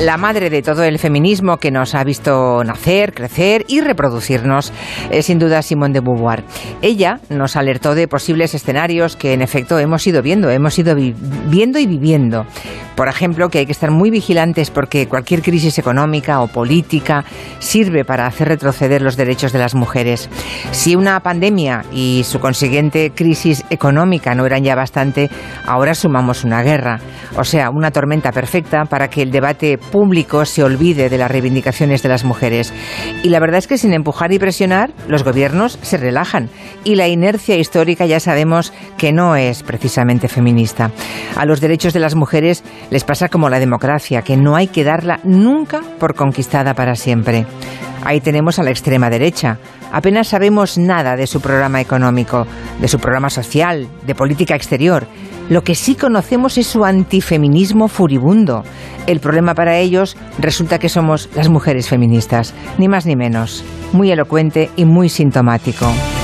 la madre de todo el feminismo que nos ha visto nacer, crecer y reproducirnos, es sin duda Simone de Beauvoir. Ella nos alertó de posibles escenarios que en efecto hemos ido viendo, hemos ido viendo y viviendo. Por ejemplo, que hay que estar muy vigilantes porque cualquier crisis económica o política sirve para hacer retroceder los derechos de las mujeres. Si una pandemia y su consiguiente crisis económica no eran ya bastante, ahora sumamos una guerra, o sea, una tormenta perfecta para que el debate público se olvide de las reivindicaciones de las mujeres. Y la verdad es que sin empujar y presionar, los gobiernos se relajan. Y la inercia histórica ya sabemos que no es precisamente feminista. A los derechos de las mujeres les pasa como la democracia, que no hay que darla nunca por conquistada para siempre. Ahí tenemos a la extrema derecha. Apenas sabemos nada de su programa económico, de su programa social, de política exterior. Lo que sí conocemos es su antifeminismo furibundo. El problema para ellos resulta que somos las mujeres feministas, ni más ni menos. Muy elocuente y muy sintomático.